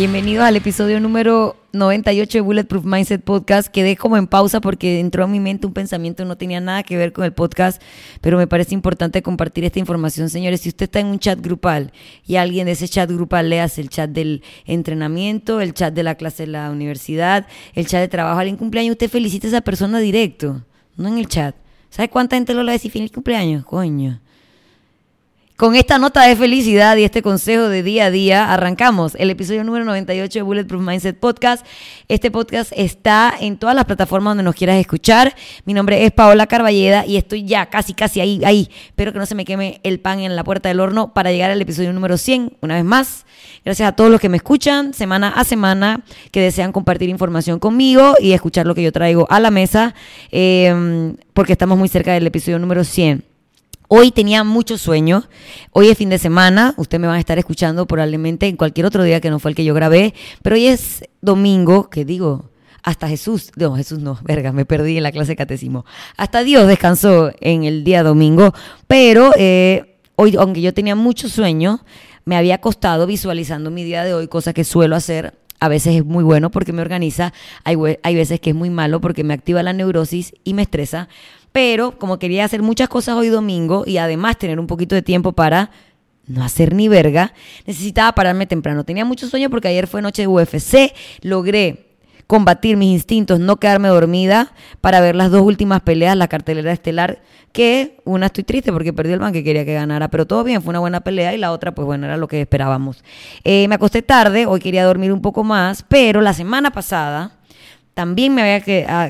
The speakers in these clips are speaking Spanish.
Bienvenidos al episodio número 98 de Bulletproof Mindset Podcast. Quedé como en pausa porque entró a mi mente un pensamiento no tenía nada que ver con el podcast, pero me parece importante compartir esta información, señores. Si usted está en un chat grupal y alguien de ese chat grupal le hace el chat del entrenamiento, el chat de la clase de la universidad, el chat de trabajo, alguien cumpleaños, usted felicita a esa persona directo, no en el chat. ¿Sabe cuánta gente lo va a decir feliz cumpleaños? Coño. Con esta nota de felicidad y este consejo de día a día, arrancamos el episodio número 98 de Bulletproof Mindset Podcast. Este podcast está en todas las plataformas donde nos quieras escuchar. Mi nombre es Paola Carballeda y estoy ya casi, casi ahí, ahí. Espero que no se me queme el pan en la puerta del horno para llegar al episodio número 100, una vez más. Gracias a todos los que me escuchan semana a semana, que desean compartir información conmigo y escuchar lo que yo traigo a la mesa, eh, porque estamos muy cerca del episodio número 100. Hoy tenía mucho sueño. Hoy es fin de semana. Usted me va a estar escuchando probablemente en cualquier otro día que no fue el que yo grabé. Pero hoy es domingo, que digo, hasta Jesús, no, Jesús no, verga, me perdí en la clase de catecismo. Hasta Dios descansó en el día domingo. Pero eh, hoy, aunque yo tenía mucho sueño, me había costado visualizando mi día de hoy, cosa que suelo hacer a veces es muy bueno porque me organiza, hay, hay, veces que es muy malo porque me activa la neurosis y me estresa, pero como quería hacer muchas cosas hoy domingo y además tener un poquito de tiempo para no hacer ni verga, necesitaba pararme temprano. Tenía mucho sueño porque ayer fue noche de UFC, logré combatir mis instintos, no quedarme dormida para ver las dos últimas peleas, la cartelera estelar, que una estoy triste porque perdió el man que quería que ganara, pero todo bien, fue una buena pelea y la otra, pues bueno, era lo que esperábamos. Eh, me acosté tarde, hoy quería dormir un poco más, pero la semana pasada también me había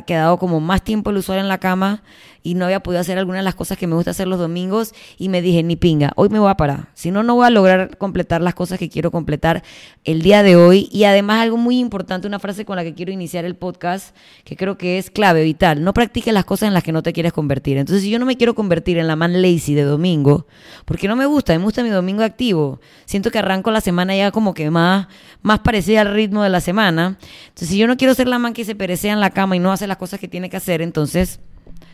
quedado como más tiempo el usuario en la cama y no había podido hacer algunas de las cosas que me gusta hacer los domingos y me dije, ni pinga, hoy me voy a parar. Si no, no voy a lograr completar las cosas que quiero completar el día de hoy. Y además algo muy importante, una frase con la que quiero iniciar el podcast, que creo que es clave, vital. No practiques las cosas en las que no te quieres convertir. Entonces, si yo no me quiero convertir en la man lazy de domingo, porque no me gusta, me gusta mi domingo activo. Siento que arranco la semana ya como que más, más parecida al ritmo de la semana. Entonces, si yo no quiero ser la man que se perecea en la cama y no hace las cosas que tiene que hacer, entonces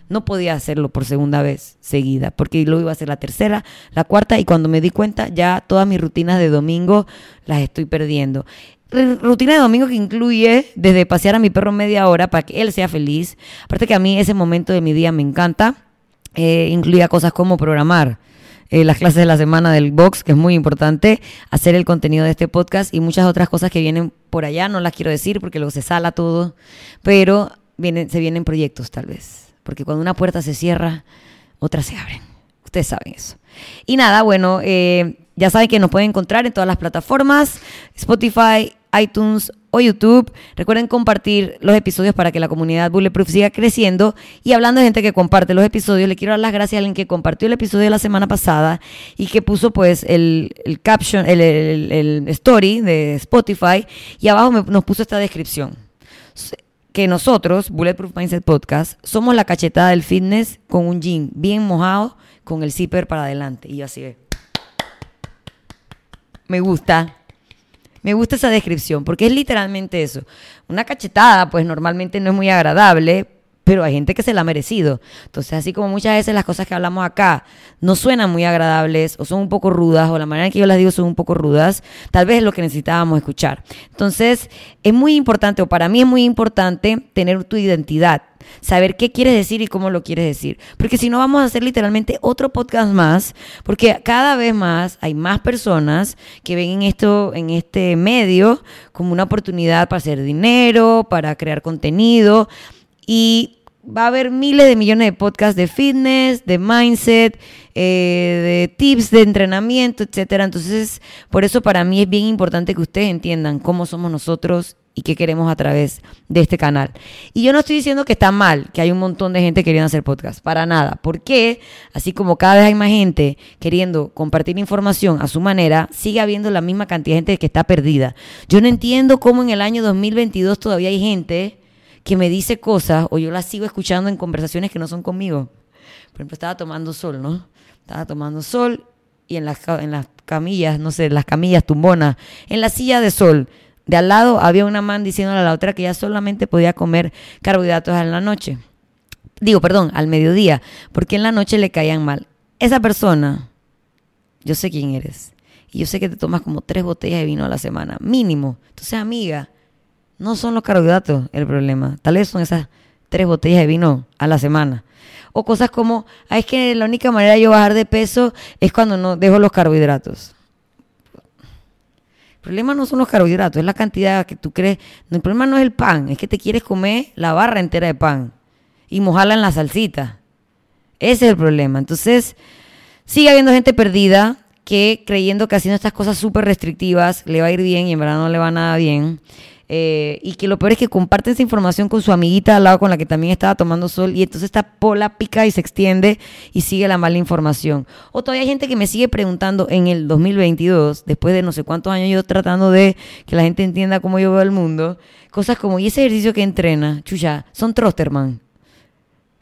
no podía hacerlo por segunda vez seguida, porque lo iba a hacer la tercera, la cuarta, y cuando me di cuenta ya todas mis rutinas de domingo las estoy perdiendo. Rutina de domingo que incluye desde pasear a mi perro media hora para que él sea feliz. Aparte que a mí ese momento de mi día me encanta. Eh, incluía cosas como programar. Eh, las clases de la semana del box, que es muy importante, hacer el contenido de este podcast y muchas otras cosas que vienen por allá, no las quiero decir porque luego se sala todo, pero vienen, se vienen proyectos tal vez porque cuando una puerta se cierra, otras se abren. Ustedes saben eso. Y nada, bueno, eh, ya saben que nos pueden encontrar en todas las plataformas, Spotify, iTunes o YouTube. Recuerden compartir los episodios para que la comunidad Bulletproof siga creciendo. Y hablando de gente que comparte los episodios, le quiero dar las gracias a alguien que compartió el episodio de la semana pasada y que puso pues el, caption, el, story de Spotify y abajo nos puso esta descripción que nosotros, Bulletproof Mindset Podcast, somos la cachetada del fitness con un jean bien mojado, con el zipper para adelante. Y yo así ve. Me gusta. Me gusta esa descripción, porque es literalmente eso. Una cachetada, pues normalmente no es muy agradable, pero hay gente que se la ha merecido. Entonces, así como muchas veces las cosas que hablamos acá no suenan muy agradables o son un poco rudas o la manera en que yo las digo son un poco rudas, tal vez es lo que necesitábamos escuchar. Entonces, es muy importante, o para mí es muy importante, tener tu identidad. Saber qué quieres decir y cómo lo quieres decir. Porque si no, vamos a hacer literalmente otro podcast más. Porque cada vez más hay más personas que ven en esto, en este medio, como una oportunidad para hacer dinero, para crear contenido. Y va a haber miles de millones de podcasts de fitness, de mindset, eh, de tips de entrenamiento, etcétera. Entonces, por eso para mí es bien importante que ustedes entiendan cómo somos nosotros y qué queremos a través de este canal. Y yo no estoy diciendo que está mal, que hay un montón de gente queriendo hacer podcast, para nada. Porque así como cada vez hay más gente queriendo compartir información a su manera, sigue habiendo la misma cantidad de gente que está perdida. Yo no entiendo cómo en el año 2022 todavía hay gente que me dice cosas o yo las sigo escuchando en conversaciones que no son conmigo. Por ejemplo, estaba tomando sol, ¿no? Estaba tomando sol y en las, en las camillas, no sé, las camillas tumbonas, en la silla de sol, de al lado había una man diciéndole a la otra que ya solamente podía comer carbohidratos en la noche. Digo, perdón, al mediodía, porque en la noche le caían mal. Esa persona, yo sé quién eres. y yo sé que te tomas como tres botellas de vino a la semana, mínimo. Entonces, amiga, no son los carbohidratos el problema. Tal vez son esas tres botellas de vino a la semana. O cosas como, ah, es que la única manera de yo bajar de peso es cuando no dejo los carbohidratos. El problema no son los carbohidratos, es la cantidad que tú crees. el problema no es el pan, es que te quieres comer la barra entera de pan y mojarla en la salsita. Ese es el problema. Entonces, sigue habiendo gente perdida que creyendo que haciendo estas cosas súper restrictivas le va a ir bien y en verdad no le va nada bien. Eh, y que lo peor es que comparten esa información con su amiguita al lado con la que también estaba tomando sol y entonces esta pola pica y se extiende y sigue la mala información. O todavía hay gente que me sigue preguntando en el 2022, después de no sé cuántos años yo tratando de que la gente entienda cómo yo veo el mundo, cosas como, ¿y ese ejercicio que entrena? Chucha, son Trosterman.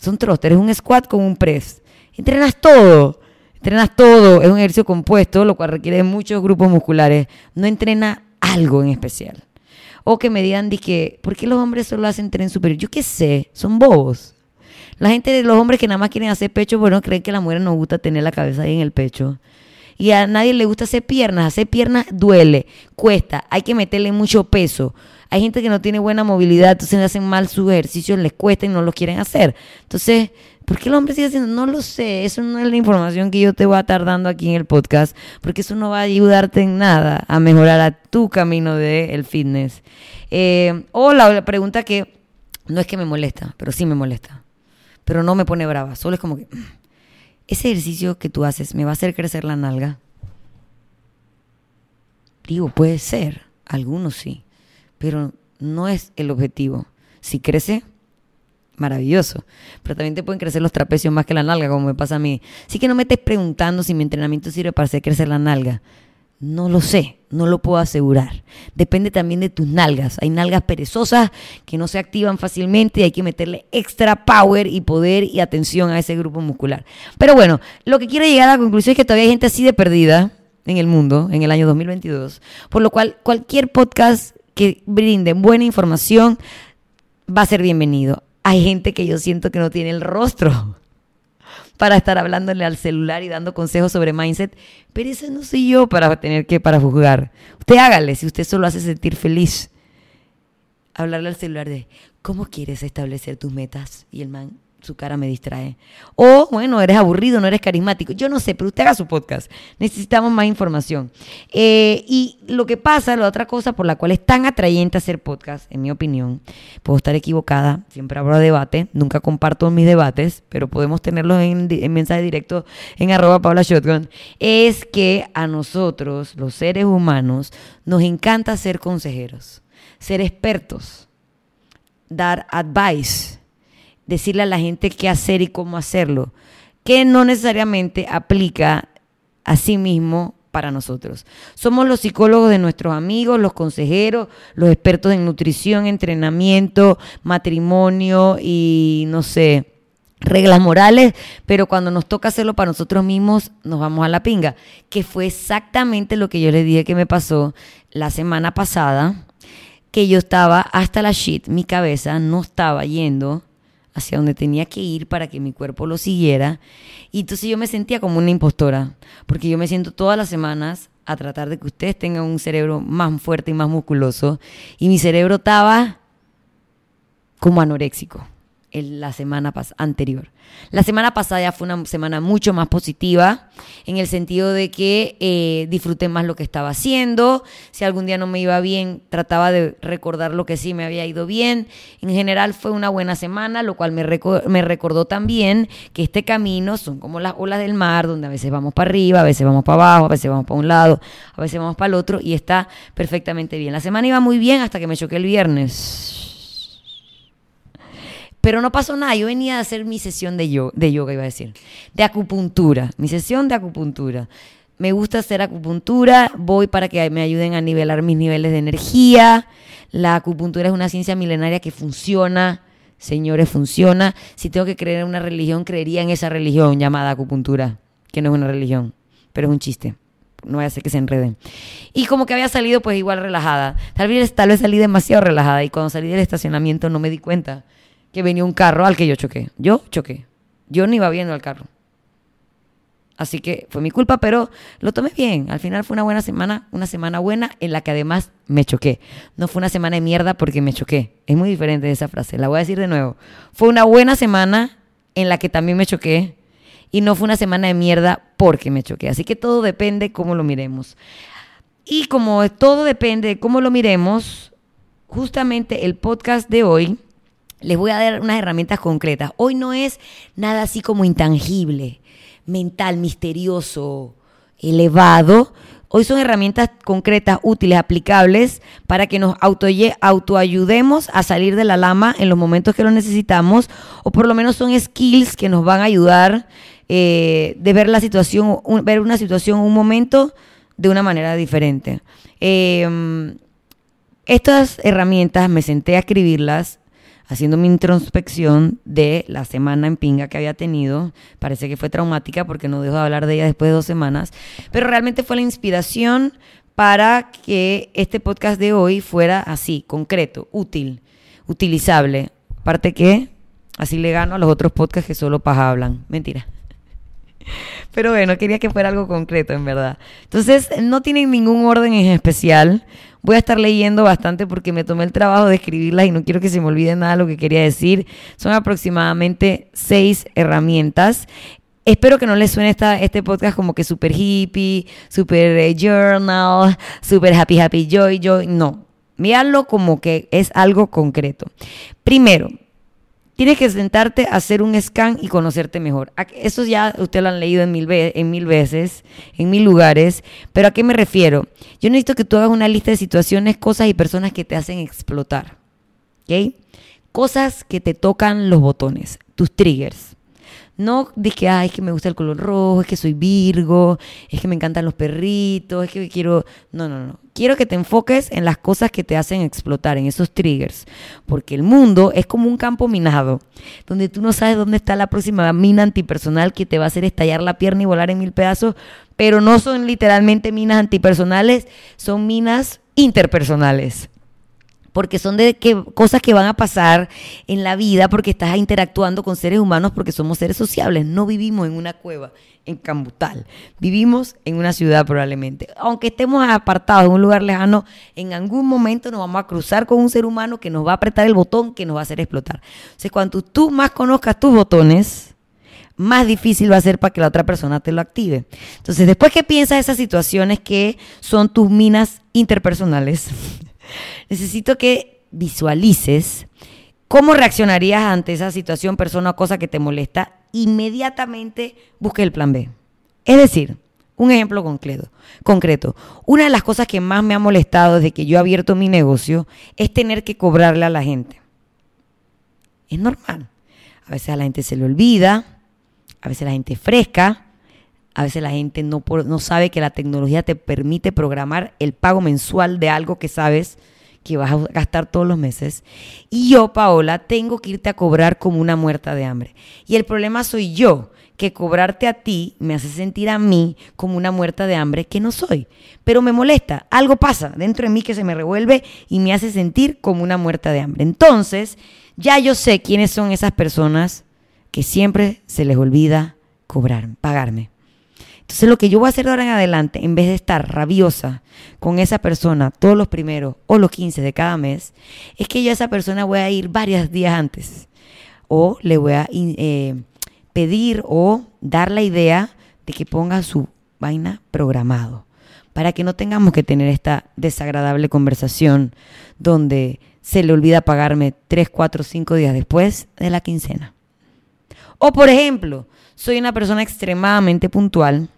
Son thruster, es un squat con un press. Entrenas todo. Entrenas todo, es un ejercicio compuesto, lo cual requiere muchos grupos musculares. No entrena algo en especial. O que me digan, que, ¿por qué los hombres solo hacen tren superior? Yo qué sé, son bobos. La gente de los hombres que nada más quieren hacer pecho, bueno, creen que a la mujer no gusta tener la cabeza ahí en el pecho. Y a nadie le gusta hacer piernas. Hacer piernas duele, cuesta, hay que meterle mucho peso. Hay gente que no tiene buena movilidad, entonces hacen mal sus ejercicios, les cuesta y no lo quieren hacer. Entonces, ¿por qué el hombre sigue haciendo? No lo sé, eso no es la información que yo te voy a estar dando aquí en el podcast, porque eso no va a ayudarte en nada a mejorar a tu camino del el fitness. Eh, o la, pregunta que no es que me molesta, pero sí me molesta, pero no me pone brava, solo es como que, mm, ese ejercicio que tú haces me va a hacer crecer la nalga. Digo, puede ser, algunos sí pero no es el objetivo. Si crece, maravilloso. Pero también te pueden crecer los trapecios más que la nalga, como me pasa a mí. Así que no me estés preguntando si mi entrenamiento sirve para hacer crecer la nalga. No lo sé, no lo puedo asegurar. Depende también de tus nalgas. Hay nalgas perezosas que no se activan fácilmente y hay que meterle extra power y poder y atención a ese grupo muscular. Pero bueno, lo que quiero llegar a la conclusión es que todavía hay gente así de perdida en el mundo en el año 2022, por lo cual cualquier podcast que brinden buena información va a ser bienvenido. Hay gente que yo siento que no tiene el rostro para estar hablándole al celular y dando consejos sobre mindset, pero ese no soy yo para tener que para juzgar. Usted hágale si usted solo hace sentir feliz. Hablarle al celular de cómo quieres establecer tus metas y el man su cara me distrae. O, bueno, eres aburrido, no eres carismático. Yo no sé, pero usted haga su podcast. Necesitamos más información. Eh, y lo que pasa, la otra cosa por la cual es tan atrayente hacer podcast, en mi opinión, puedo estar equivocada, siempre habrá debate, nunca comparto mis debates, pero podemos tenerlos en, en mensaje directo en arroba Paula Shotgun, es que a nosotros, los seres humanos, nos encanta ser consejeros, ser expertos, dar advice decirle a la gente qué hacer y cómo hacerlo, que no necesariamente aplica a sí mismo para nosotros. Somos los psicólogos de nuestros amigos, los consejeros, los expertos en nutrición, entrenamiento, matrimonio y no sé, reglas morales, pero cuando nos toca hacerlo para nosotros mismos, nos vamos a la pinga, que fue exactamente lo que yo les dije que me pasó la semana pasada, que yo estaba hasta la shit, mi cabeza no estaba yendo hacia donde tenía que ir para que mi cuerpo lo siguiera. Y entonces yo me sentía como una impostora, porque yo me siento todas las semanas a tratar de que ustedes tengan un cerebro más fuerte y más musculoso. Y mi cerebro estaba como anoréxico la semana anterior. La semana pasada ya fue una semana mucho más positiva, en el sentido de que eh, disfruté más lo que estaba haciendo. Si algún día no me iba bien, trataba de recordar lo que sí me había ido bien. En general fue una buena semana, lo cual me, me recordó también que este camino son como las olas del mar, donde a veces vamos para arriba, a veces vamos para abajo, a veces vamos para un lado, a veces vamos para el otro, y está perfectamente bien. La semana iba muy bien hasta que me choqué el viernes pero no pasó nada. Yo venía a hacer mi sesión de yoga, de yoga, iba a decir, de acupuntura, mi sesión de acupuntura. Me gusta hacer acupuntura, voy para que me ayuden a nivelar mis niveles de energía. La acupuntura es una ciencia milenaria que funciona, señores, funciona. Si tengo que creer en una religión, creería en esa religión llamada acupuntura, que no es una religión, pero es un chiste no vaya a que se enreden. Y como que había salido pues igual relajada. Tal vez, tal vez salí demasiado relajada y cuando salí del estacionamiento no me di cuenta que venía un carro al que yo choqué. Yo choqué. Yo no iba viendo al carro. Así que fue mi culpa, pero lo tomé bien. Al final fue una buena semana, una semana buena en la que además me choqué. No fue una semana de mierda porque me choqué. Es muy diferente de esa frase. La voy a decir de nuevo. Fue una buena semana en la que también me choqué. Y no fue una semana de mierda porque me choqué. Así que todo depende cómo lo miremos. Y como todo depende de cómo lo miremos, justamente el podcast de hoy les voy a dar unas herramientas concretas. Hoy no es nada así como intangible mental, misterioso, elevado. Hoy son herramientas concretas, útiles, aplicables para que nos autoayudemos a salir de la lama en los momentos que lo necesitamos, o por lo menos son skills que nos van a ayudar eh, de ver la situación, ver una situación, un momento de una manera diferente. Em, estas herramientas me senté a escribirlas haciendo mi introspección de la semana en pinga que había tenido. Parece que fue traumática porque no dejo de hablar de ella después de dos semanas, pero realmente fue la inspiración para que este podcast de hoy fuera así, concreto, útil, utilizable. Aparte que así le gano a los otros podcasts que solo paja hablan. Mentira. Pero bueno, quería que fuera algo concreto, en verdad. Entonces, no tienen ningún orden en especial. Voy a estar leyendo bastante porque me tomé el trabajo de escribirlas y no quiero que se me olvide nada de lo que quería decir. Son aproximadamente seis herramientas. Espero que no les suene esta, este podcast como que súper hippie, súper eh, journal, súper happy, happy, joy, joy. No, míralo como que es algo concreto. Primero, Tienes que sentarte a hacer un scan y conocerte mejor. Eso ya usted lo han leído en mil, en mil veces, en mil lugares. Pero ¿a qué me refiero? Yo necesito que tú hagas una lista de situaciones, cosas y personas que te hacen explotar. ¿Ok? Cosas que te tocan los botones, tus triggers. No dije, ay, es que me gusta el color rojo, es que soy Virgo, es que me encantan los perritos, es que quiero... No, no, no. Quiero que te enfoques en las cosas que te hacen explotar, en esos triggers. Porque el mundo es como un campo minado, donde tú no sabes dónde está la próxima mina antipersonal que te va a hacer estallar la pierna y volar en mil pedazos, pero no son literalmente minas antipersonales, son minas interpersonales porque son de que, cosas que van a pasar en la vida porque estás interactuando con seres humanos porque somos seres sociables. No vivimos en una cueva en Cambutal. Vivimos en una ciudad probablemente. Aunque estemos apartados en un lugar lejano, en algún momento nos vamos a cruzar con un ser humano que nos va a apretar el botón que nos va a hacer explotar. O sea, cuando tú más conozcas tus botones, más difícil va a ser para que la otra persona te lo active. Entonces, después que piensas esas situaciones que son tus minas interpersonales, necesito que visualices cómo reaccionarías ante esa situación, persona o cosa que te molesta. Inmediatamente busque el plan B. Es decir, un ejemplo concreto, concreto. Una de las cosas que más me ha molestado desde que yo he abierto mi negocio es tener que cobrarle a la gente. Es normal. A veces a la gente se le olvida, a veces la gente es fresca, a veces la gente no, no sabe que la tecnología te permite programar el pago mensual de algo que sabes que vas a gastar todos los meses. Y yo, Paola, tengo que irte a cobrar como una muerta de hambre. Y el problema soy yo, que cobrarte a ti me hace sentir a mí como una muerta de hambre que no soy. Pero me molesta, algo pasa dentro de mí que se me revuelve y me hace sentir como una muerta de hambre. Entonces, ya yo sé quiénes son esas personas que siempre se les olvida cobrar, pagarme. Entonces lo que yo voy a hacer de ahora en adelante, en vez de estar rabiosa con esa persona todos los primeros o los 15 de cada mes, es que yo a esa persona voy a ir varios días antes. O le voy a eh, pedir o dar la idea de que ponga su vaina programado. Para que no tengamos que tener esta desagradable conversación donde se le olvida pagarme 3, 4, 5 días después de la quincena. O por ejemplo, soy una persona extremadamente puntual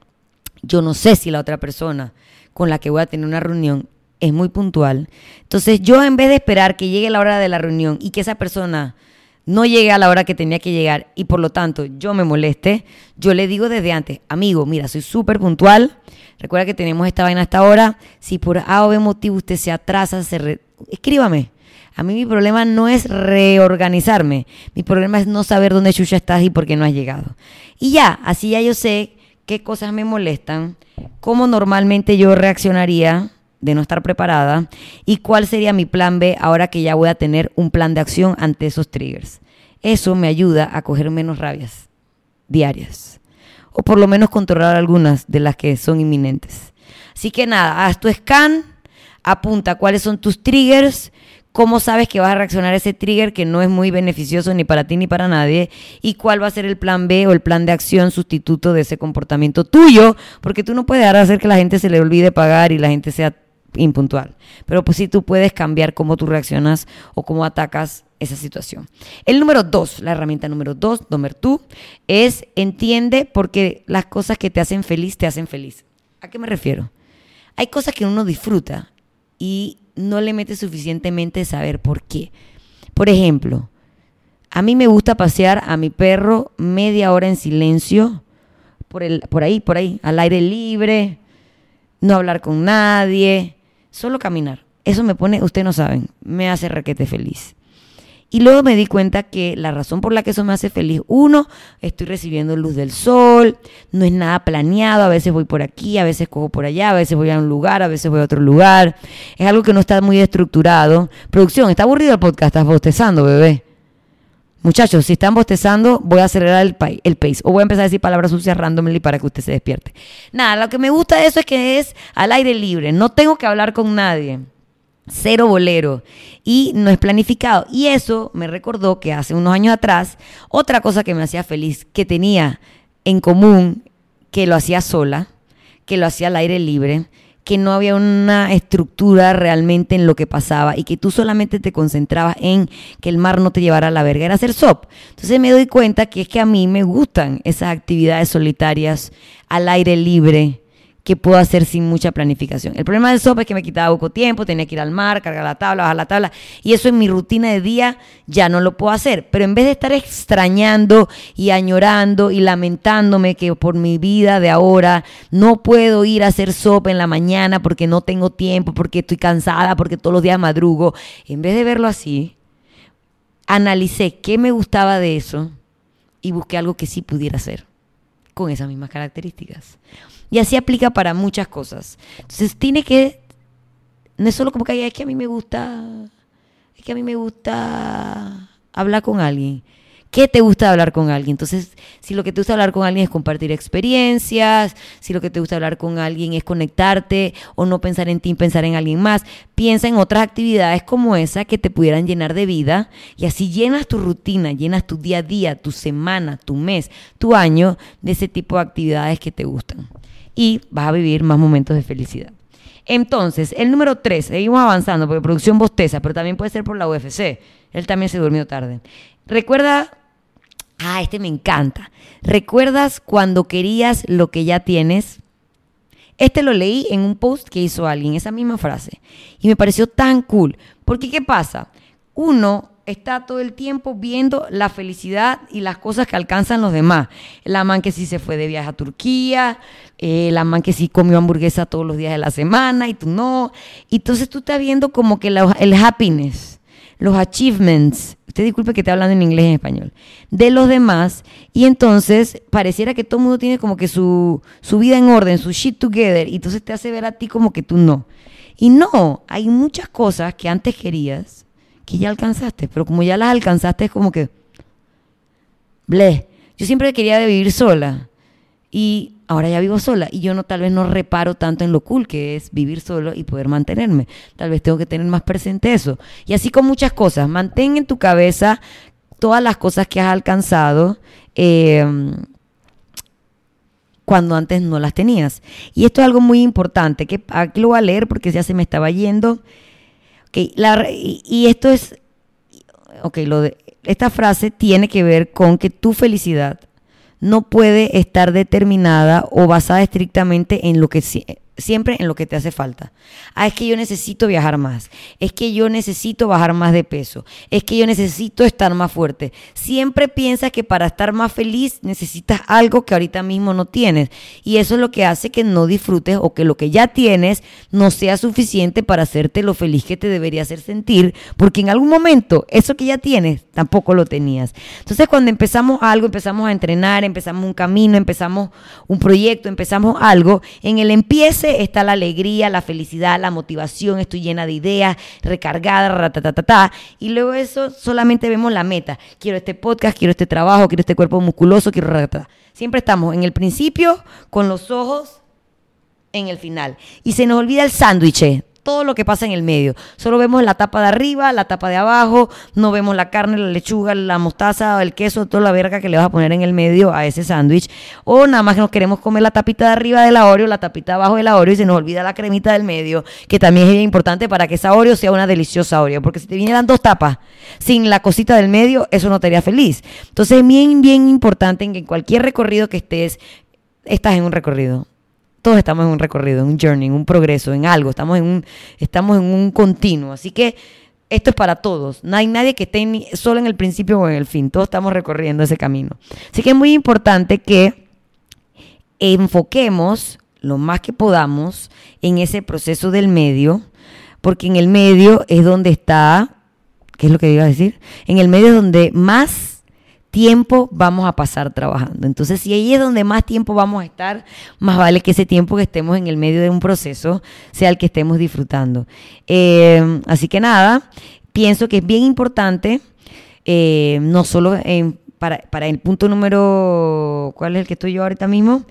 yo no sé si la otra persona con la que voy a tener una reunión es muy puntual. Entonces yo en vez de esperar que llegue la hora de la reunión y que esa persona no llegue a la hora que tenía que llegar y por lo tanto yo me moleste, yo le digo desde antes, amigo, mira, soy súper puntual, recuerda que tenemos esta vaina hasta ahora, si por A o B motivo usted se atrasa, se escríbame. A mí mi problema no es reorganizarme, mi problema es no saber dónde chucha estás y por qué no has llegado. Y ya, así ya yo sé qué cosas me molestan, cómo normalmente yo reaccionaría de no estar preparada y cuál sería mi plan B ahora que ya voy a tener un plan de acción ante esos triggers. Eso me ayuda a coger menos rabias diarias. o por lo menos controlar algunas de las que son inminentes. Así que nada, haz tu scan, apunta cuáles son tus triggers, cómo sabes que vas a reaccionar a ese trigger que no es muy beneficioso ni para ti ni para nadie y cuál va a ser el plan B o el plan de acción sustituto de ese comportamiento tuyo, porque tú no puedes hacer que la gente se le olvide pagar y la gente sea impuntual. Pero pues sí tú puedes cambiar cómo tú reaccionas o cómo atacas esa situación. El número dos, la herramienta número dos, Domer tú, es entiende porque las cosas que te hacen feliz te hacen feliz. ¿A qué me refiero? Hay cosas que uno disfruta y no le mete suficientemente saber por qué. Por ejemplo, a mí me gusta pasear a mi perro media hora en silencio, por, el, por ahí, por ahí, al aire libre, no hablar con nadie, solo caminar. Eso me pone, ustedes no saben, me hace requete feliz. Y luego me di cuenta que la razón por la que eso me hace feliz, uno, estoy recibiendo luz del sol, no es nada planeado, a veces voy por aquí, a veces cojo por allá, a veces voy a un lugar, a veces voy a otro lugar. Es algo que no está muy estructurado. Producción, ¿está aburrido el podcast? ¿Estás bostezando, bebé? Muchachos, si están bostezando, voy a acelerar el, el pace. O voy a empezar a decir palabras sucias randomly para que usted se despierte. Nada, lo que me gusta de eso es que es al aire libre. No tengo que hablar con nadie cero bolero y no es planificado. Y eso me recordó que hace unos años atrás, otra cosa que me hacía feliz, que tenía en común, que lo hacía sola, que lo hacía al aire libre, que no había una estructura realmente en lo que pasaba y que tú solamente te concentrabas en que el mar no te llevara a la verga, era hacer SOP. Entonces me doy cuenta que es que a mí me gustan esas actividades solitarias al aire libre, que puedo hacer sin mucha planificación. El problema del SOP es que me quitaba poco tiempo, tenía que ir al mar, cargar la tabla, bajar la tabla, y eso en mi rutina de día ya no lo puedo hacer. Pero en vez de estar extrañando y añorando y lamentándome que por mi vida de ahora no puedo ir a hacer SOP en la mañana porque no tengo tiempo, porque estoy cansada, porque todos los días madrugo, en vez de verlo así, analicé qué me gustaba de eso y busqué algo que sí pudiera hacer con esas mismas características. Y así aplica para muchas cosas. Entonces tiene que, no es solo como que es que a mí me gusta, es que a mí me gusta hablar con alguien. ¿Qué te gusta hablar con alguien? Entonces, si lo que te gusta hablar con alguien es compartir experiencias, si lo que te gusta hablar con alguien es conectarte o no pensar en ti, pensar en alguien más, piensa en otras actividades como esa que te pudieran llenar de vida y así llenas tu rutina, llenas tu día a día, tu semana, tu mes, tu año de ese tipo de actividades que te gustan y vas a vivir más momentos de felicidad. Entonces, el número 3, seguimos avanzando porque producción bosteza, pero también puede ser por la UFC. Él también se durmió tarde. Recuerda, ah, este me encanta. ¿Recuerdas cuando querías lo que ya tienes? Este lo leí en un post que hizo alguien, esa misma frase. Y me pareció tan cool. Porque, ¿qué pasa? Uno está todo el tiempo viendo la felicidad y las cosas que alcanzan los demás. La man que sí se fue de viaje a Turquía, eh, la man que sí comió hamburguesa todos los días de la semana y tú no. Y entonces tú estás viendo como que el happiness, los achievements, usted disculpe que esté hablando en inglés y en español, de los demás. Y entonces pareciera que todo el mundo tiene como que su, su vida en orden, su shit together. Y entonces te hace ver a ti como que tú no. Y no, hay muchas cosas que antes querías que ya alcanzaste, pero como ya las alcanzaste es como que, ble, yo siempre quería vivir sola y ahora ya vivo sola y yo no tal vez no reparo tanto en lo cool que es vivir solo y poder mantenerme. Tal vez tengo que tener más presente eso. Y así con muchas cosas, mantén en tu cabeza todas las cosas que has alcanzado. Em, cuando antes no las tenías. Y esto es algo muy importante, que aquí lo voy a leer porque ya se me estaba yendo y esto es, ok, lo de, esta frase tiene que ver con que tu felicidad no puede estar determinada o basada estrictamente en lo que siempre en lo que te hace falta. Ah, es que yo necesito viajar más. Es que yo necesito bajar más de peso. Es que yo necesito estar más fuerte. Siempre piensas que para estar más feliz necesitas algo que ahorita mismo no tienes. Y eso es lo que hace que no disfrutes o que lo que ya tienes no sea suficiente para hacerte lo feliz que te debería hacer sentir. Porque en algún momento eso que ya tienes tampoco lo tenías. Entonces cuando empezamos algo, empezamos a entrenar, empezamos un camino, empezamos un proyecto, empezamos algo, en el empiece 11 está la alegría, la felicidad, la motivación, estoy llena de ideas, recargada. Y luego eso solamente vemos la meta. Quiero este podcast, quiero este trabajo, quiero este cuerpo musculoso, quiero ratatata. Siempre estamos en el principio con los ojos en el final. Y se nos olvida el sándwich, todo lo que pasa en el medio. Solo vemos la tapa de arriba, la tapa de abajo, no vemos la carne, la lechuga, la mostaza, el queso, toda la verga que le vas a poner en el medio a ese sándwich. O nada más que nos queremos comer la tapita de arriba de la Oreo, la tapita de abajo de la Oreo y se nos olvida la cremita del medio, que también es importante para que esa Oreo sea una deliciosa Oreo. Porque si te vinieran dos tapas sin la cosita del medio, eso no te haría feliz. Entonces es bien, bien importante en que en cualquier recorrido que estés, estás en un recorrido todos estamos en un recorrido, en un journey, en un progreso, en algo, estamos en un, estamos en un continuo. Así que esto es para todos. No hay nadie que esté solo en el principio o en el fin. Todos estamos recorriendo ese camino. Así que es muy importante que enfoquemos lo más que podamos en ese proceso del medio, porque en el medio es donde está, ¿qué es lo que iba a decir? En el medio es donde más tiempo vamos a pasar trabajando. Entonces, si ahí es donde más tiempo vamos a estar, más vale que ese tiempo que estemos en el medio de un proceso sea el que estemos disfrutando. Eh, así que nada, pienso que es bien importante, eh, no solo para, el punto número, ¿cuál es el que estoy yo ahorita mismo?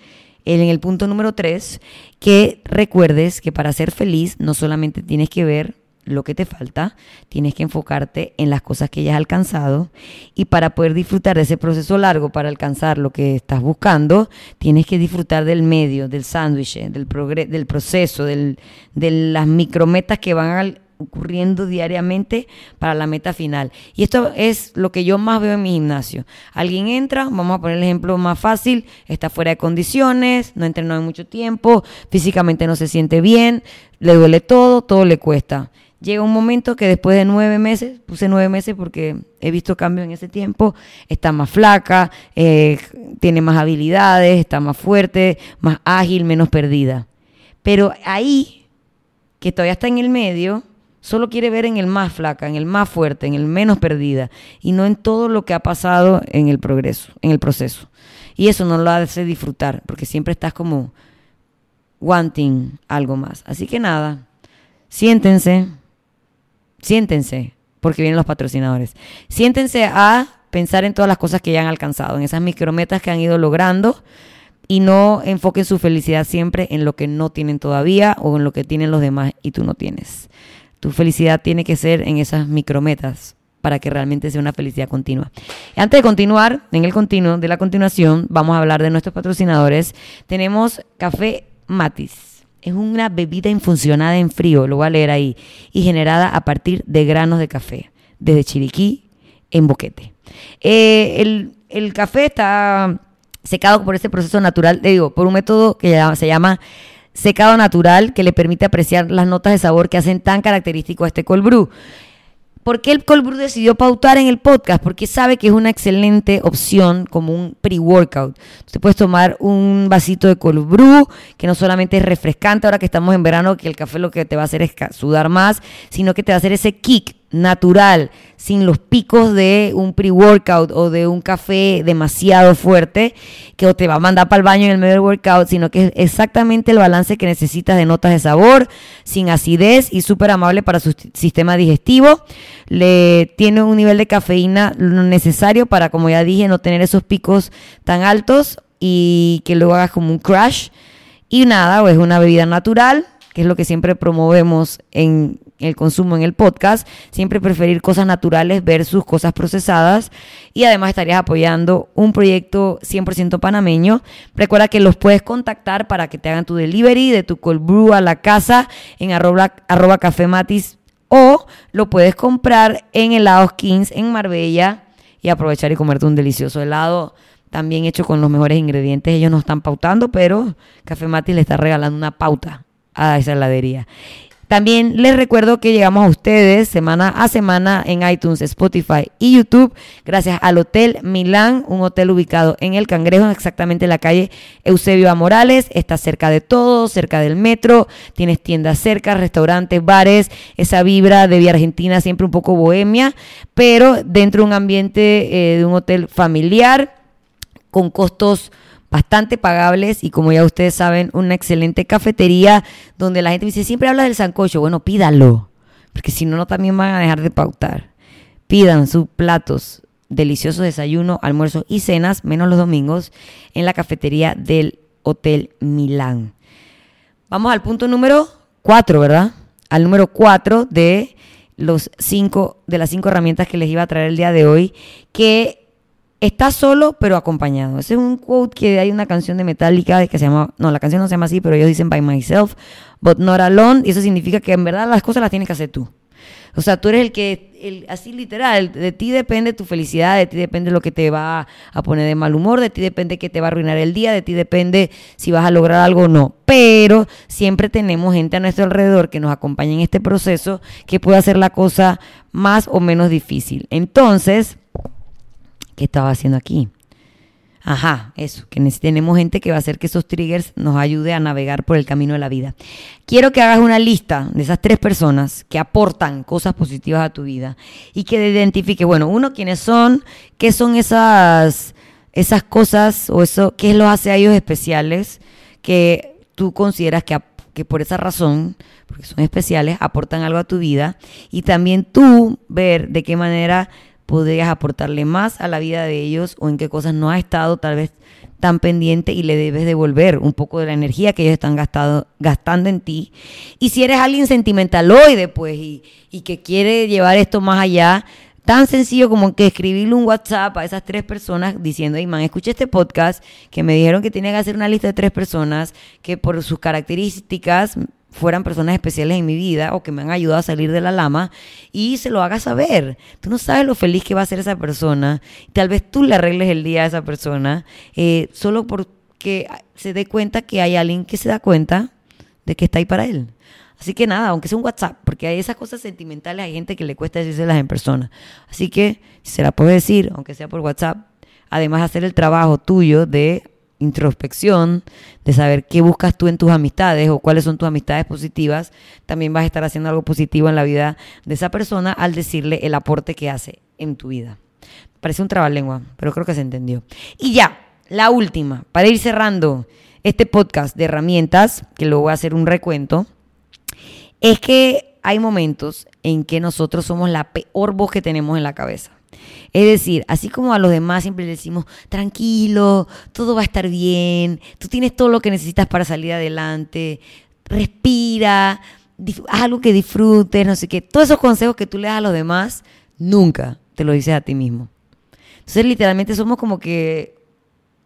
En el punto número 3, que recuerdes que para ser feliz no solamente tienes que ver lo que te falta, tienes que enfocarte en las cosas que ya has alcanzado y para poder disfrutar de ese proceso largo, para alcanzar lo que estás buscando, tienes que disfrutar del medio, del sándwich, del, del proceso, del, de las micrometas que van ocurriendo diariamente para la meta final. Y esto es lo que yo más veo en mi gimnasio. Alguien entra, vamos a poner el ejemplo más fácil, está fuera de condiciones, no entrenó en mucho tiempo, físicamente no se siente bien, le duele todo, todo le cuesta llega un momento que después de nueve meses, puse nueve meses porque he visto cambios en ese tiempo, está más flaca, eh, tiene más habilidades, está más fuerte, más ágil, menos perdida. Pero ahí, que todavía está en el medio, solo quiere ver en el más flaca, en el más fuerte, en el menos perdida, y no en todo lo que ha pasado en el progreso, en el proceso. Y eso no lo hace disfrutar, porque siempre estás como wanting algo más. Así que nada, siéntense, siéntense, porque vienen los patrocinadores. Siéntense a pensar en todas las cosas que ya han alcanzado, en esas micrometas que han ido logrando y no enfoquen su felicidad siempre en lo que no tienen todavía o en lo que tienen los demás y tú no tienes. Tu felicidad tiene que ser en esas micrometas para que realmente sea una felicidad continua. Antes de continuar, en el continuo de la continuación, vamos a hablar de nuestros patrocinadores. Tenemos Café Matis es una bebida infusionada en frío, lo voy a leer ahí, y generada a partir de granos de café, desde Chiriquí en Boquete. Eh, el, café está secado por ese proceso natural, digo, por un método que se llama secado natural que le permite apreciar las notas de sabor que hacen tan característico a este cold brew. ¿Por qué el Cold Brew decidió pautar en el podcast? Porque sabe que es una excelente opción como un pre-workout. Te puedes tomar un vasito de Cold Brew, que no solamente es refrescante ahora que estamos en verano, que el café lo que te va a hacer es sudar más, sino que te va a hacer ese kick natural, sin los picos de un pre-workout o de un café demasiado fuerte que te va a mandar para el baño en el medio del workout, sino que es exactamente el balance que necesitas de notas de sabor, sin acidez y súper amable para su sistema digestivo. Le tiene un nivel de cafeína necesario para, como ya dije, no tener esos picos tan altos y que luego hagas como un crash. Y nada, es una bebida natural, que es lo que siempre promovemos en el consumo en el podcast, siempre preferir cosas naturales versus cosas procesadas y además estarías apoyando un proyecto 100% panameño. Recuerda que los puedes contactar para que te hagan tu delivery de tu cold brew a la casa en arroba, arroba café matis o lo puedes comprar en helados Kings en Marbella y aprovechar y comerte un delicioso helado también hecho con los mejores ingredientes. Ellos no están pautando, pero Café Matis le está regalando una pauta a esa heladería. También les recuerdo que llegamos a ustedes semana a semana en iTunes, Spotify y YouTube gracias al Hotel Milán, un hotel ubicado en El Cangrejo, exactamente en la calle Eusebio. Morales. Está cerca de todo, cerca del metro, tienes tiendas cerca, restaurantes, bares, esa vibra de Vía Argentina siempre un poco bohemia, pero dentro de un ambiente eh, de un hotel familiar con costos bastante pagables y como ya ustedes saben, una excelente cafetería donde la gente dice, siempre habla del sancocho. Bueno, pídalo, porque si no, no también van a dejar de pautar. Pidan sus platos, deliciosos desayuno, almuerzo y cenas, menos los domingos, en la cafetería del Hotel Milán. Vamos al punto número 4, ¿verdad? Al número 4 de los cinco, de las cinco herramientas que les iba a traer el día de hoy, que está solo pero acompañado. Ese es un quote que hay una canción de Metallica que se llama, no, la canción no se llama así, pero ellos dicen by myself, but not alone, y eso significa que en verdad las cosas las tienes que hacer tú. O sea, tú eres el que, el, así literal, de ti depende tu felicidad, de ti depende lo que te va a poner de mal humor, de ti depende que te va a arruinar el día, de ti depende si vas a lograr algo o no. Pero siempre tenemos gente a nuestro alrededor que nos acompaña en este proceso que puede hacer la cosa más o menos difícil. Entonces, ¿qué estaba haciendo aquí? Ajá, eso, que tenemos gente que va a hacer que esos triggers nos ayude a navegar por el camino de la vida. Quiero que hagas una lista de esas tres personas que aportan cosas positivas a tu vida y que identifique, bueno, uno, quiénes son, qué son esas, esas cosas o eso, qué los hace a ellos especiales que tú consideras que, que por esa razón, porque son especiales, aportan algo a tu vida y también tú ver de qué manera podrías aportarle más a la vida de ellos o en qué cosas no ha estado tal vez tan pendiente y le debes devolver un poco de la energía que ellos están gastado, gastando en ti. Y si eres alguien sentimentaloide, pues, y, y que quiere llevar esto más allá, tan sencillo como que escribirle un WhatsApp a esas tres personas diciendo, man, escuché este podcast, que me dijeron que tenía que hacer una lista de tres personas que por sus características fueran personas especiales en mi vida o que me han ayudado a salir de la lama y se lo hagas saber. Tú no sabes lo feliz que va a ser esa persona. Tal vez tú le arregles el día a esa persona eh, solo porque se dé cuenta que hay alguien que se da cuenta de que está ahí para él. Así que nada, aunque sea un WhatsApp, porque hay esas cosas sentimentales, hay gente que le cuesta decírselas en persona. Así que se la puedes decir, aunque sea por WhatsApp, además de hacer el trabajo tuyo de introspección, de saber qué buscas tú en tus amistades o cuáles son tus amistades positivas, también vas a estar haciendo algo positivo en la vida de esa persona al decirle el aporte que hace en tu vida. Parece un trabalengua, pero creo que se entendió. Y ya, la última, para ir cerrando este podcast de herramientas, que luego voy a hacer un recuento, es que hay momentos en que nosotros somos la peor voz que tenemos en la cabeza. Es decir, así como a los demás siempre le decimos, tranquilo, todo va a estar bien, tú tienes todo lo que necesitas para salir adelante, respira, haz algo que disfrutes, no sé qué. Todos esos consejos que tú le das a los demás, nunca te lo dices a ti mismo. Entonces, literalmente somos como que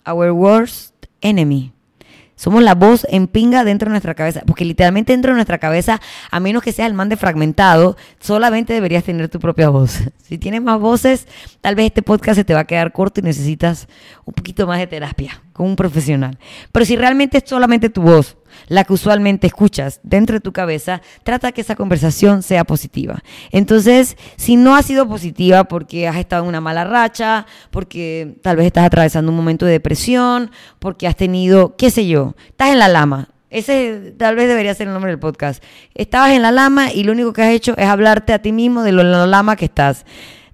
our worst enemy. Somos la voz en pinga dentro de nuestra cabeza, porque literalmente dentro de nuestra cabeza, a menos que seas el man de fragmentado, solamente deberías tener tu propia voz. Si tienes más voces, tal vez este podcast se te va a quedar corto y necesitas un poquito más de terapia con un profesional. Pero si realmente es solamente tu voz, la que usualmente escuchas dentro de tu cabeza, trata que esa conversación sea positiva. Entonces, si no ha sido positiva porque has estado en una mala racha, porque tal vez estás atravesando un momento de depresión, porque has tenido, qué sé yo, estás en la lama. Ese tal vez debería ser el nombre del podcast. Estabas en la lama y lo único que has hecho es hablarte a ti mismo de lo la lama que estás.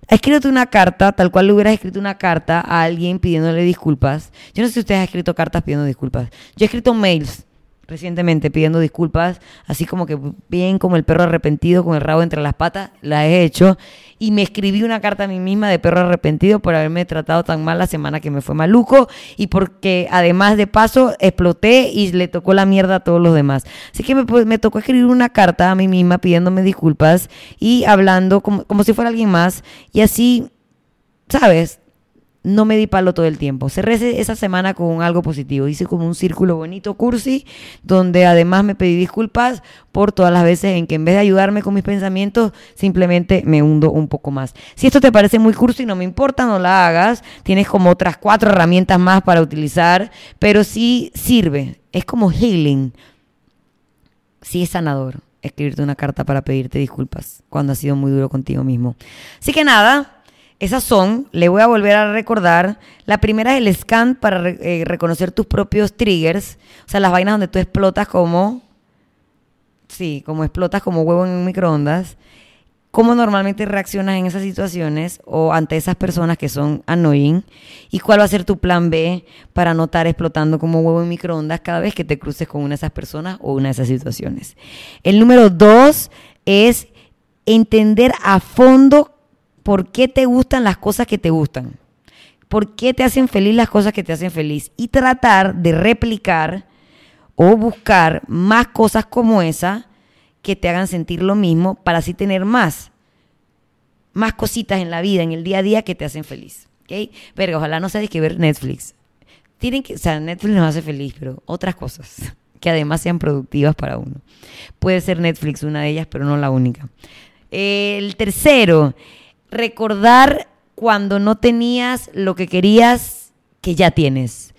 Escríbete una carta, tal cual le hubieras escrito una carta a alguien pidiéndole disculpas. Yo no sé si ustedes han escrito cartas pidiendo disculpas. Yo he escrito mails recientemente pidiendo disculpas, así como que bien como el perro arrepentido con el rabo entre las patas, la he hecho y me escribí una carta a mí misma de perro arrepentido por haberme tratado tan mal la semana que me fue maluco y porque además de paso exploté y le tocó la mierda a todos los demás. Así que me, me tocó escribir una carta a mí misma pidiéndome disculpas y hablando como, como si fuera alguien más y así, ¿sabes? No me di palo todo el tiempo. Cerré esa semana con algo positivo. Hice como un círculo bonito, cursi, donde además me pedí disculpas por todas las veces en que en vez de ayudarme con mis pensamientos, simplemente me hundo un poco más. Si esto te parece muy cursi, no me importa, no la hagas. Tienes como otras cuatro herramientas más para utilizar, pero sí sirve. Es como healing. Sí es sanador escribirte una carta para pedirte disculpas cuando has sido muy duro contigo mismo. Así que nada, esas son, le voy a volver a recordar, la primera es el scan para eh, reconocer tus propios triggers, o sea, las vainas donde tú explotas como, sí, como explotas como huevo en un microondas. cómo normalmente reaccionas en esas situaciones o ante esas personas que son annoying y cuál va a ser tu plan B para no estar explotando como huevo en microondas cada vez que te cruces con una de esas personas o una de esas situaciones. El número dos es entender a fondo por qué te gustan las cosas que te gustan. ¿Por qué te hacen feliz las cosas que te hacen feliz? Y tratar de replicar o buscar más cosas como esa que te hagan sentir lo mismo para así tener más, más cositas en la vida, en el día a día que te hacen feliz. ¿ok? Pero ojalá no sea que ver Netflix. Tienen que, o sea, Netflix nos hace feliz, pero otras cosas que además sean productivas para uno. Puede ser Netflix una de ellas, pero no la única. El tercero, recordar cuando no tenías lo que querías que ya tienes.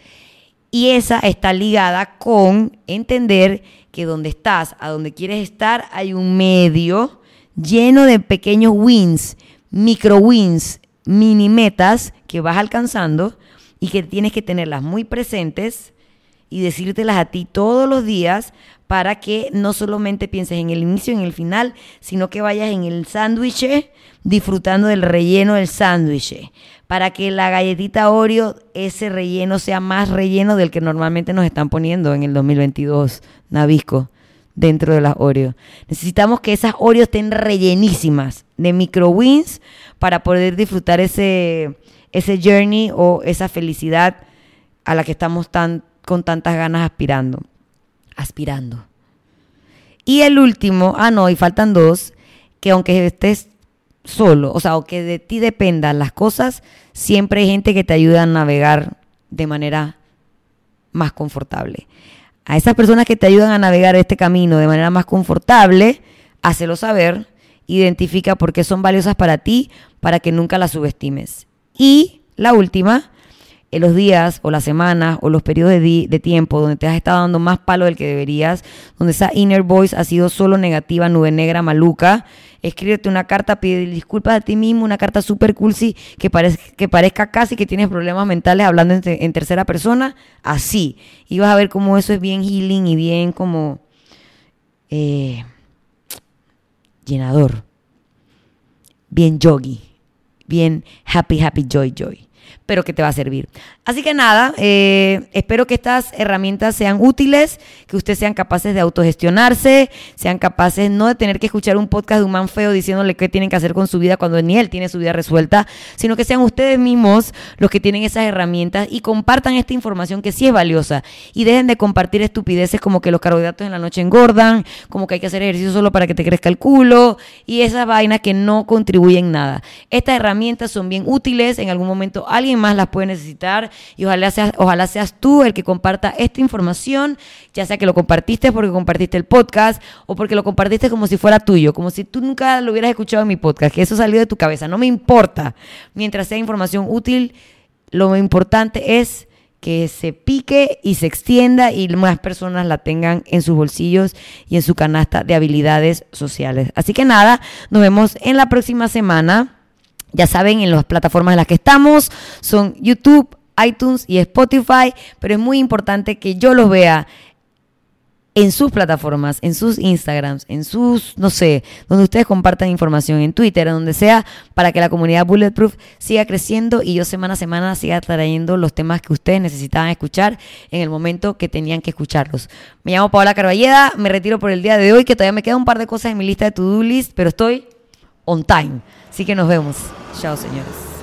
Y esa está ligada con entender que donde estás, a donde quieres estar, hay un medio lleno de pequeños wins, micro wins, mini metas que vas alcanzando y que tienes que tenerlas muy presentes y decírtelas a ti todos los días para que no solamente pienses en el inicio en el final, sino que vayas en el sándwich disfrutando del relleno del sándwich. Para que la galletita Oreo, ese relleno sea más relleno del que normalmente nos están poniendo en el 2022, Navisco, dentro de las Oreo. Necesitamos que esas Oreos estén rellenísimas de micro wins para poder disfrutar ese, ese journey o esa felicidad a la que estamos tan, con tantas ganas aspirando aspirando. Y el último, ah, no, y faltan dos, que aunque estés solo, o sea, aunque de ti dependan las cosas, siempre hay gente que te ayuda a navegar de manera más confortable. A esas personas que te ayudan a navegar este camino de manera más confortable, hácelo saber, identifica por qué son valiosas para ti, para que nunca las subestimes. Y la última, los días o las semanas o los periodos de, tiempo donde te has estado dando más palo del que deberías, donde esa inner voice ha sido solo negativa, nube negra, maluca, escríbete una carta, pide disculpas a ti mismo, una carta super cursi que, que parezca casi que tienes problemas mentales hablando en, tercera persona, así. Y vas a ver cómo eso es bien healing y bien como eh, llenador, bien yogi, bien happy, happy, joy, joy pero que te va a servir. Así que nada, eh, espero que estas herramientas sean útiles, que ustedes sean capaces de autogestionarse, sean capaces no de tener que escuchar un podcast de un man feo diciéndole qué tienen que hacer con su vida cuando ni él tiene su vida resuelta, sino que sean ustedes mismos los que tienen esas herramientas y compartan esta información que sí es valiosa y dejen de compartir estupideces como que los carbohidratos en la noche engordan, como que hay que hacer ejercicio solo para que te crezca el culo y esas vainas que no contribuyen nada. Estas herramientas son bien útiles, en algún momento más las puede necesitar y ojalá seas, ojalá seas tú el que comparta esta información, ya sea que lo compartiste porque compartiste el podcast o porque lo compartiste como si fuera tuyo, como si tú nunca lo hubieras escuchado en mi podcast, que eso salió de tu cabeza, no me importa. Mientras sea información útil, lo importante es que se pique y se extienda y más personas la tengan en sus bolsillos y en su canasta de habilidades sociales. Así que nada, nos vemos en la próxima semana. Ya saben, en las plataformas en las que estamos son YouTube, iTunes y Spotify, pero es muy importante que yo los vea en sus plataformas, en sus Instagrams, en sus, no sé, donde ustedes compartan información, en Twitter, donde sea, para que la comunidad Bulletproof siga creciendo y yo semana a semana siga trayendo los temas que ustedes necesitaban escuchar en el momento que tenían que escucharlos. Me llamo Paola Carballeda, me retiro por el día de hoy, que todavía me queda un par de cosas en mi lista de to-do list, pero estoy on time. Así que nos vemos. Chao, señores.